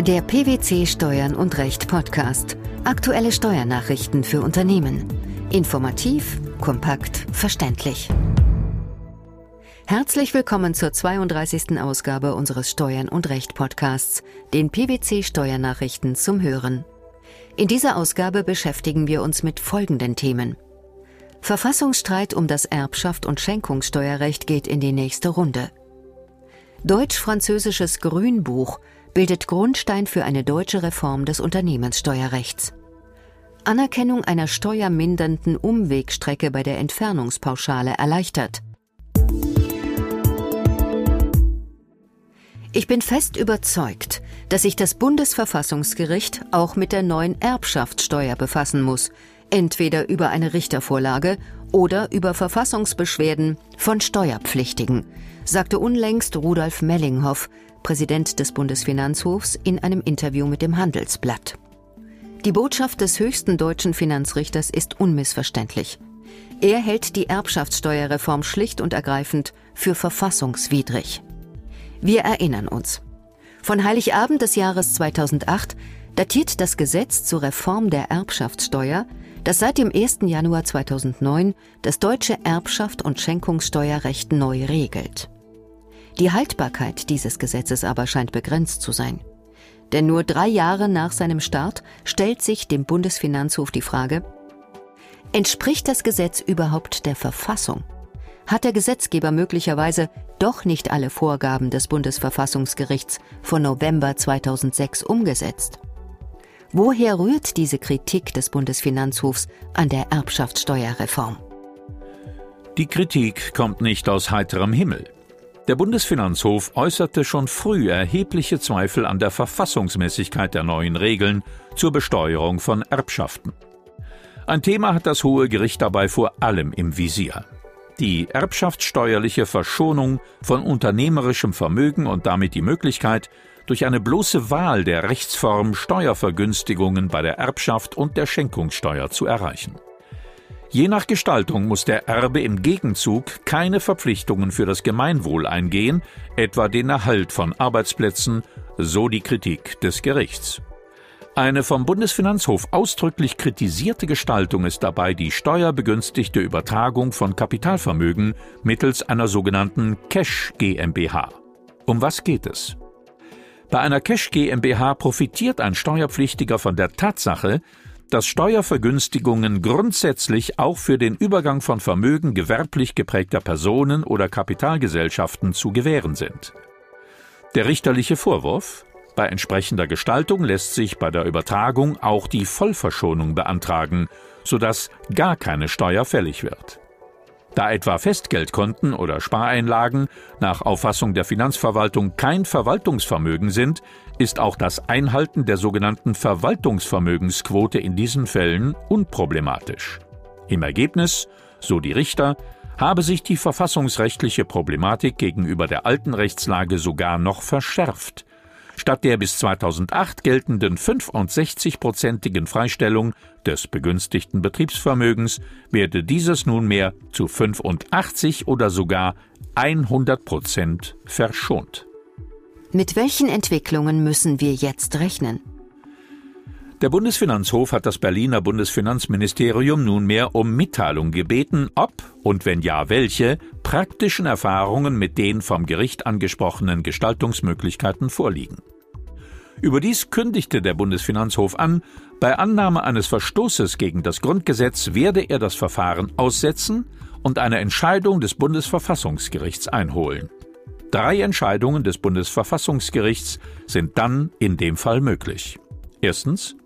Der PwC Steuern und Recht Podcast. Aktuelle Steuernachrichten für Unternehmen. Informativ, kompakt, verständlich. Herzlich willkommen zur 32. Ausgabe unseres Steuern und Recht Podcasts, den PwC Steuernachrichten zum Hören. In dieser Ausgabe beschäftigen wir uns mit folgenden Themen. Verfassungsstreit um das Erbschaft und Schenkungssteuerrecht geht in die nächste Runde. Deutsch-französisches Grünbuch bildet Grundstein für eine deutsche Reform des Unternehmenssteuerrechts. Anerkennung einer steuermindernden Umwegstrecke bei der Entfernungspauschale erleichtert. Ich bin fest überzeugt, dass sich das Bundesverfassungsgericht auch mit der neuen Erbschaftssteuer befassen muss, entweder über eine Richtervorlage oder über Verfassungsbeschwerden von Steuerpflichtigen, sagte unlängst Rudolf Mellinghoff, Präsident des Bundesfinanzhofs, in einem Interview mit dem Handelsblatt. Die Botschaft des höchsten deutschen Finanzrichters ist unmissverständlich. Er hält die Erbschaftssteuerreform schlicht und ergreifend für verfassungswidrig. Wir erinnern uns. Von Heiligabend des Jahres 2008 datiert das Gesetz zur Reform der Erbschaftssteuer, das seit dem 1. Januar 2009 das deutsche Erbschaft und Schenkungssteuerrecht neu regelt. Die Haltbarkeit dieses Gesetzes aber scheint begrenzt zu sein. Denn nur drei Jahre nach seinem Start stellt sich dem Bundesfinanzhof die Frage, entspricht das Gesetz überhaupt der Verfassung? Hat der Gesetzgeber möglicherweise doch nicht alle Vorgaben des Bundesverfassungsgerichts von November 2006 umgesetzt? Woher rührt diese Kritik des Bundesfinanzhofs an der Erbschaftssteuerreform? Die Kritik kommt nicht aus heiterem Himmel. Der Bundesfinanzhof äußerte schon früh erhebliche Zweifel an der Verfassungsmäßigkeit der neuen Regeln zur Besteuerung von Erbschaften. Ein Thema hat das Hohe Gericht dabei vor allem im Visier. Die erbschaftssteuerliche Verschonung von unternehmerischem Vermögen und damit die Möglichkeit, durch eine bloße Wahl der Rechtsform Steuervergünstigungen bei der Erbschaft und der Schenkungssteuer zu erreichen. Je nach Gestaltung muss der Erbe im Gegenzug keine Verpflichtungen für das Gemeinwohl eingehen, etwa den Erhalt von Arbeitsplätzen, so die Kritik des Gerichts. Eine vom Bundesfinanzhof ausdrücklich kritisierte Gestaltung ist dabei die steuerbegünstigte Übertragung von Kapitalvermögen mittels einer sogenannten Cash GmbH. Um was geht es? Bei einer Cash GmbH profitiert ein Steuerpflichtiger von der Tatsache, dass Steuervergünstigungen grundsätzlich auch für den Übergang von Vermögen gewerblich geprägter Personen oder Kapitalgesellschaften zu gewähren sind. Der richterliche Vorwurf bei entsprechender Gestaltung lässt sich bei der Übertragung auch die Vollverschonung beantragen, sodass gar keine Steuer fällig wird. Da etwa Festgeldkonten oder Spareinlagen nach Auffassung der Finanzverwaltung kein Verwaltungsvermögen sind, ist auch das Einhalten der sogenannten Verwaltungsvermögensquote in diesen Fällen unproblematisch. Im Ergebnis, so die Richter, habe sich die verfassungsrechtliche Problematik gegenüber der alten Rechtslage sogar noch verschärft. Statt der bis 2008 geltenden 65-prozentigen Freistellung des begünstigten Betriebsvermögens werde dieses nunmehr zu 85 oder sogar 100 Prozent verschont. Mit welchen Entwicklungen müssen wir jetzt rechnen? Der Bundesfinanzhof hat das Berliner Bundesfinanzministerium nunmehr um Mitteilung gebeten, ob und wenn ja welche praktischen Erfahrungen mit den vom Gericht angesprochenen Gestaltungsmöglichkeiten vorliegen. Überdies kündigte der Bundesfinanzhof an, bei Annahme eines Verstoßes gegen das Grundgesetz werde er das Verfahren aussetzen und eine Entscheidung des Bundesverfassungsgerichts einholen. Drei Entscheidungen des Bundesverfassungsgerichts sind dann in dem Fall möglich. Erstens.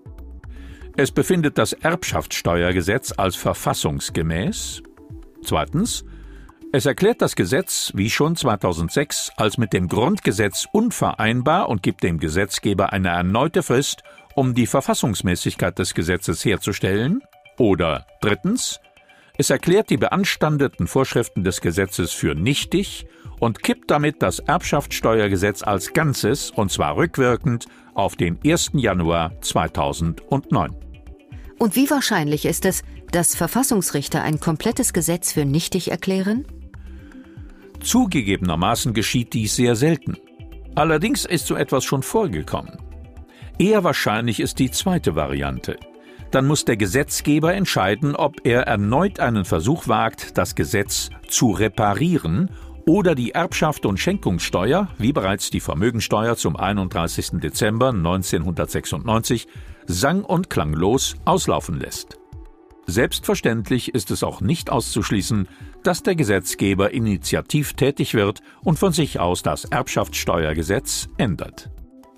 Es befindet das Erbschaftssteuergesetz als verfassungsgemäß. Zweitens. Es erklärt das Gesetz, wie schon 2006, als mit dem Grundgesetz unvereinbar und gibt dem Gesetzgeber eine erneute Frist, um die Verfassungsmäßigkeit des Gesetzes herzustellen. Oder drittens. Es erklärt die beanstandeten Vorschriften des Gesetzes für nichtig und kippt damit das Erbschaftssteuergesetz als Ganzes, und zwar rückwirkend, auf den 1. Januar 2009. Und wie wahrscheinlich ist es, dass Verfassungsrichter ein komplettes Gesetz für nichtig erklären? Zugegebenermaßen geschieht dies sehr selten. Allerdings ist so etwas schon vorgekommen. Eher wahrscheinlich ist die zweite Variante. Dann muss der Gesetzgeber entscheiden, ob er erneut einen Versuch wagt, das Gesetz zu reparieren oder die Erbschaft und Schenkungssteuer, wie bereits die Vermögensteuer zum 31. Dezember 1996, sang- und klanglos auslaufen lässt. Selbstverständlich ist es auch nicht auszuschließen, dass der Gesetzgeber initiativ tätig wird und von sich aus das Erbschaftssteuergesetz ändert.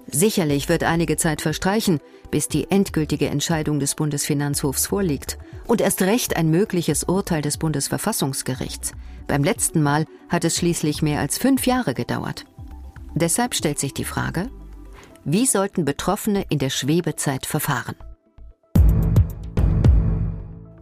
Sicherlich wird einige Zeit verstreichen, bis die endgültige Entscheidung des Bundesfinanzhofs vorliegt und erst recht ein mögliches Urteil des Bundesverfassungsgerichts. Beim letzten Mal hat es schließlich mehr als fünf Jahre gedauert. Deshalb stellt sich die Frage, wie sollten Betroffene in der Schwebezeit verfahren?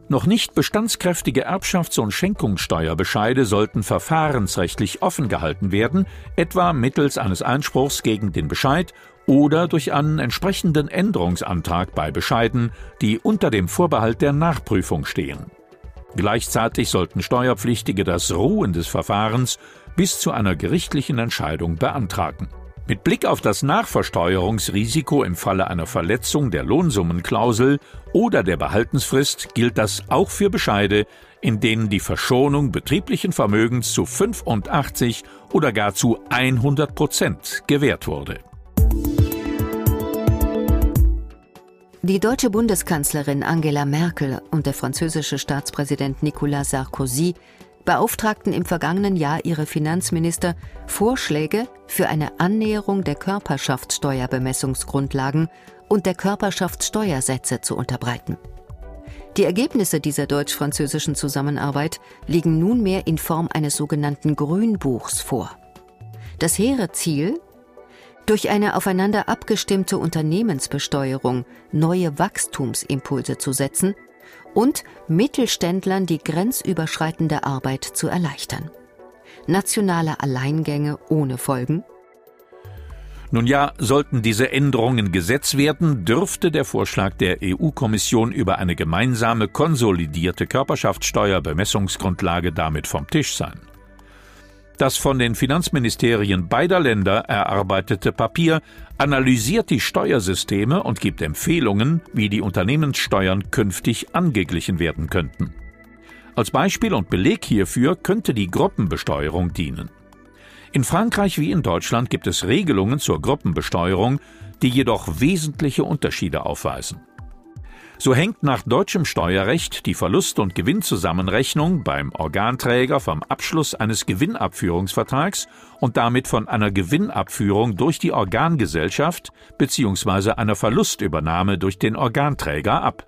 Noch nicht bestandskräftige Erbschafts- und Schenkungssteuerbescheide sollten verfahrensrechtlich offen gehalten werden, etwa mittels eines Einspruchs gegen den Bescheid oder durch einen entsprechenden Änderungsantrag bei Bescheiden, die unter dem Vorbehalt der Nachprüfung stehen. Gleichzeitig sollten Steuerpflichtige das Ruhen des Verfahrens bis zu einer gerichtlichen Entscheidung beantragen. Mit Blick auf das Nachversteuerungsrisiko im Falle einer Verletzung der Lohnsummenklausel oder der Behaltensfrist gilt das auch für Bescheide, in denen die Verschonung betrieblichen Vermögens zu 85 oder gar zu 100 Prozent gewährt wurde. Die deutsche Bundeskanzlerin Angela Merkel und der französische Staatspräsident Nicolas Sarkozy beauftragten im vergangenen Jahr ihre Finanzminister, Vorschläge für eine Annäherung der Körperschaftssteuerbemessungsgrundlagen und der Körperschaftssteuersätze zu unterbreiten. Die Ergebnisse dieser deutsch-französischen Zusammenarbeit liegen nunmehr in Form eines sogenannten Grünbuchs vor. Das hehre Ziel, durch eine aufeinander abgestimmte Unternehmensbesteuerung neue Wachstumsimpulse zu setzen und Mittelständlern die grenzüberschreitende Arbeit zu erleichtern. Nationale Alleingänge ohne Folgen? Nun ja, sollten diese Änderungen Gesetz werden, dürfte der Vorschlag der EU-Kommission über eine gemeinsame konsolidierte Körperschaftssteuerbemessungsgrundlage damit vom Tisch sein. Das von den Finanzministerien beider Länder erarbeitete Papier analysiert die Steuersysteme und gibt Empfehlungen, wie die Unternehmenssteuern künftig angeglichen werden könnten. Als Beispiel und Beleg hierfür könnte die Gruppenbesteuerung dienen. In Frankreich wie in Deutschland gibt es Regelungen zur Gruppenbesteuerung, die jedoch wesentliche Unterschiede aufweisen. So hängt nach deutschem Steuerrecht die Verlust- und Gewinnzusammenrechnung beim Organträger vom Abschluss eines Gewinnabführungsvertrags und damit von einer Gewinnabführung durch die Organgesellschaft bzw. einer Verlustübernahme durch den Organträger ab.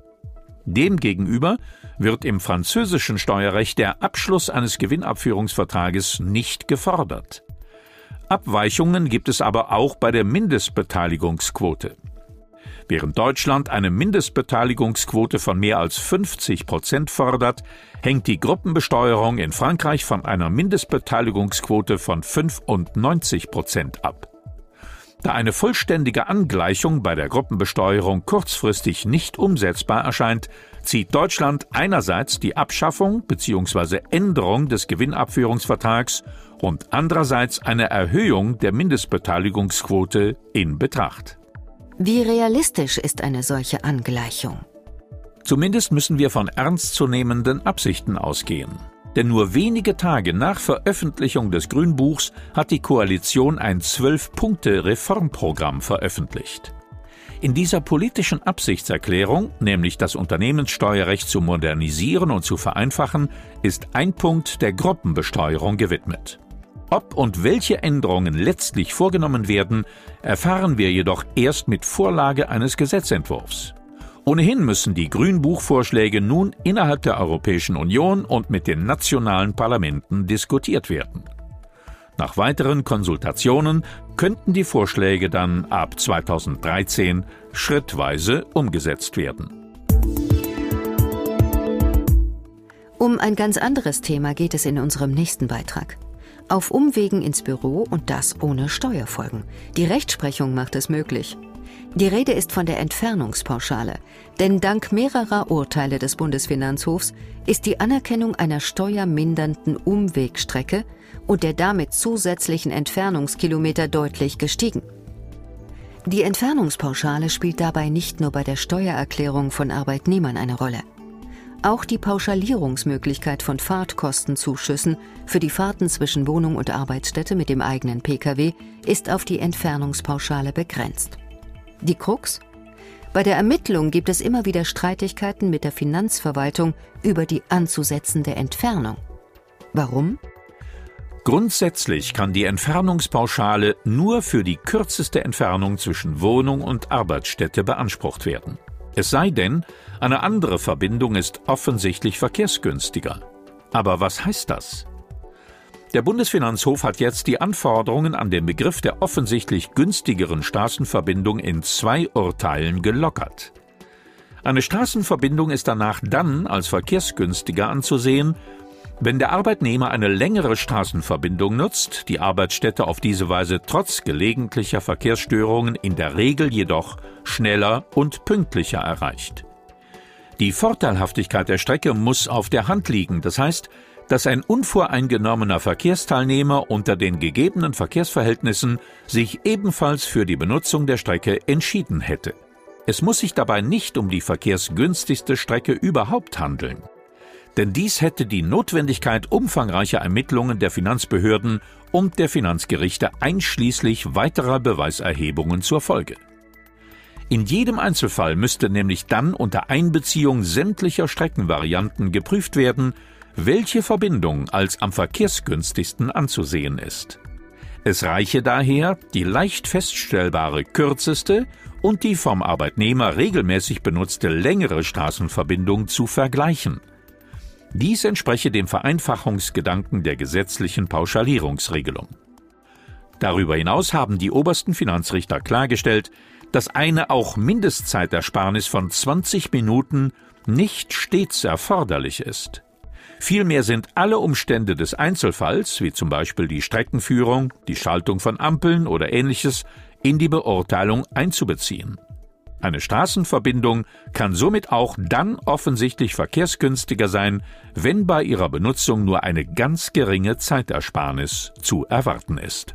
Demgegenüber wird im französischen Steuerrecht der Abschluss eines Gewinnabführungsvertrages nicht gefordert. Abweichungen gibt es aber auch bei der Mindestbeteiligungsquote. Während Deutschland eine Mindestbeteiligungsquote von mehr als 50 Prozent fordert, hängt die Gruppenbesteuerung in Frankreich von einer Mindestbeteiligungsquote von 95 Prozent ab. Da eine vollständige Angleichung bei der Gruppenbesteuerung kurzfristig nicht umsetzbar erscheint, zieht Deutschland einerseits die Abschaffung bzw. Änderung des Gewinnabführungsvertrags und andererseits eine Erhöhung der Mindestbeteiligungsquote in Betracht. Wie realistisch ist eine solche Angleichung? Zumindest müssen wir von ernstzunehmenden Absichten ausgehen. Denn nur wenige Tage nach Veröffentlichung des Grünbuchs hat die Koalition ein Zwölf-Punkte-Reformprogramm veröffentlicht. In dieser politischen Absichtserklärung, nämlich das Unternehmenssteuerrecht zu modernisieren und zu vereinfachen, ist ein Punkt der Gruppenbesteuerung gewidmet. Ob und welche Änderungen letztlich vorgenommen werden, erfahren wir jedoch erst mit Vorlage eines Gesetzentwurfs. Ohnehin müssen die Grünbuchvorschläge nun innerhalb der Europäischen Union und mit den nationalen Parlamenten diskutiert werden. Nach weiteren Konsultationen könnten die Vorschläge dann ab 2013 schrittweise umgesetzt werden. Um ein ganz anderes Thema geht es in unserem nächsten Beitrag. Auf Umwegen ins Büro und das ohne Steuerfolgen. Die Rechtsprechung macht es möglich. Die Rede ist von der Entfernungspauschale, denn dank mehrerer Urteile des Bundesfinanzhofs ist die Anerkennung einer steuermindernden Umwegstrecke und der damit zusätzlichen Entfernungskilometer deutlich gestiegen. Die Entfernungspauschale spielt dabei nicht nur bei der Steuererklärung von Arbeitnehmern eine Rolle. Auch die Pauschalierungsmöglichkeit von Fahrtkostenzuschüssen für die Fahrten zwischen Wohnung und Arbeitsstätte mit dem eigenen Pkw ist auf die Entfernungspauschale begrenzt. Die Krux? Bei der Ermittlung gibt es immer wieder Streitigkeiten mit der Finanzverwaltung über die anzusetzende Entfernung. Warum? Grundsätzlich kann die Entfernungspauschale nur für die kürzeste Entfernung zwischen Wohnung und Arbeitsstätte beansprucht werden. Es sei denn, eine andere Verbindung ist offensichtlich verkehrsgünstiger. Aber was heißt das? Der Bundesfinanzhof hat jetzt die Anforderungen an den Begriff der offensichtlich günstigeren Straßenverbindung in zwei Urteilen gelockert. Eine Straßenverbindung ist danach dann als verkehrsgünstiger anzusehen, wenn der Arbeitnehmer eine längere Straßenverbindung nutzt, die Arbeitsstätte auf diese Weise trotz gelegentlicher Verkehrsstörungen in der Regel jedoch schneller und pünktlicher erreicht. Die Vorteilhaftigkeit der Strecke muss auf der Hand liegen, das heißt, dass ein unvoreingenommener Verkehrsteilnehmer unter den gegebenen Verkehrsverhältnissen sich ebenfalls für die Benutzung der Strecke entschieden hätte. Es muss sich dabei nicht um die verkehrsgünstigste Strecke überhaupt handeln denn dies hätte die Notwendigkeit umfangreicher Ermittlungen der Finanzbehörden und der Finanzgerichte einschließlich weiterer Beweiserhebungen zur Folge. In jedem Einzelfall müsste nämlich dann unter Einbeziehung sämtlicher Streckenvarianten geprüft werden, welche Verbindung als am verkehrsgünstigsten anzusehen ist. Es reiche daher, die leicht feststellbare kürzeste und die vom Arbeitnehmer regelmäßig benutzte längere Straßenverbindung zu vergleichen – dies entspreche dem Vereinfachungsgedanken der gesetzlichen Pauschalierungsregelung. Darüber hinaus haben die obersten Finanzrichter klargestellt, dass eine auch Mindestzeitersparnis von 20 Minuten nicht stets erforderlich ist. Vielmehr sind alle Umstände des Einzelfalls, wie zum Beispiel die Streckenführung, die Schaltung von Ampeln oder ähnliches, in die Beurteilung einzubeziehen. Eine Straßenverbindung kann somit auch dann offensichtlich verkehrsgünstiger sein, wenn bei ihrer Benutzung nur eine ganz geringe Zeitersparnis zu erwarten ist.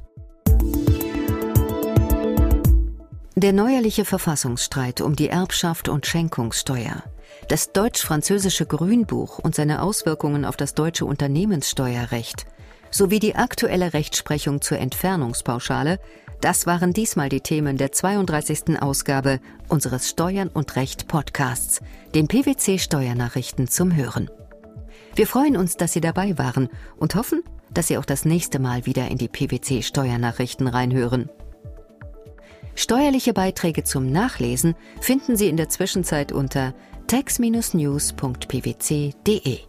Der neuerliche Verfassungsstreit um die Erbschaft und Schenkungssteuer, das deutsch-französische Grünbuch und seine Auswirkungen auf das deutsche Unternehmenssteuerrecht sowie die aktuelle Rechtsprechung zur Entfernungspauschale das waren diesmal die Themen der 32. Ausgabe unseres Steuern und Recht Podcasts, den PwC Steuernachrichten zum Hören. Wir freuen uns, dass Sie dabei waren und hoffen, dass Sie auch das nächste Mal wieder in die PwC Steuernachrichten reinhören. Steuerliche Beiträge zum Nachlesen finden Sie in der Zwischenzeit unter tax-news.pwc.de.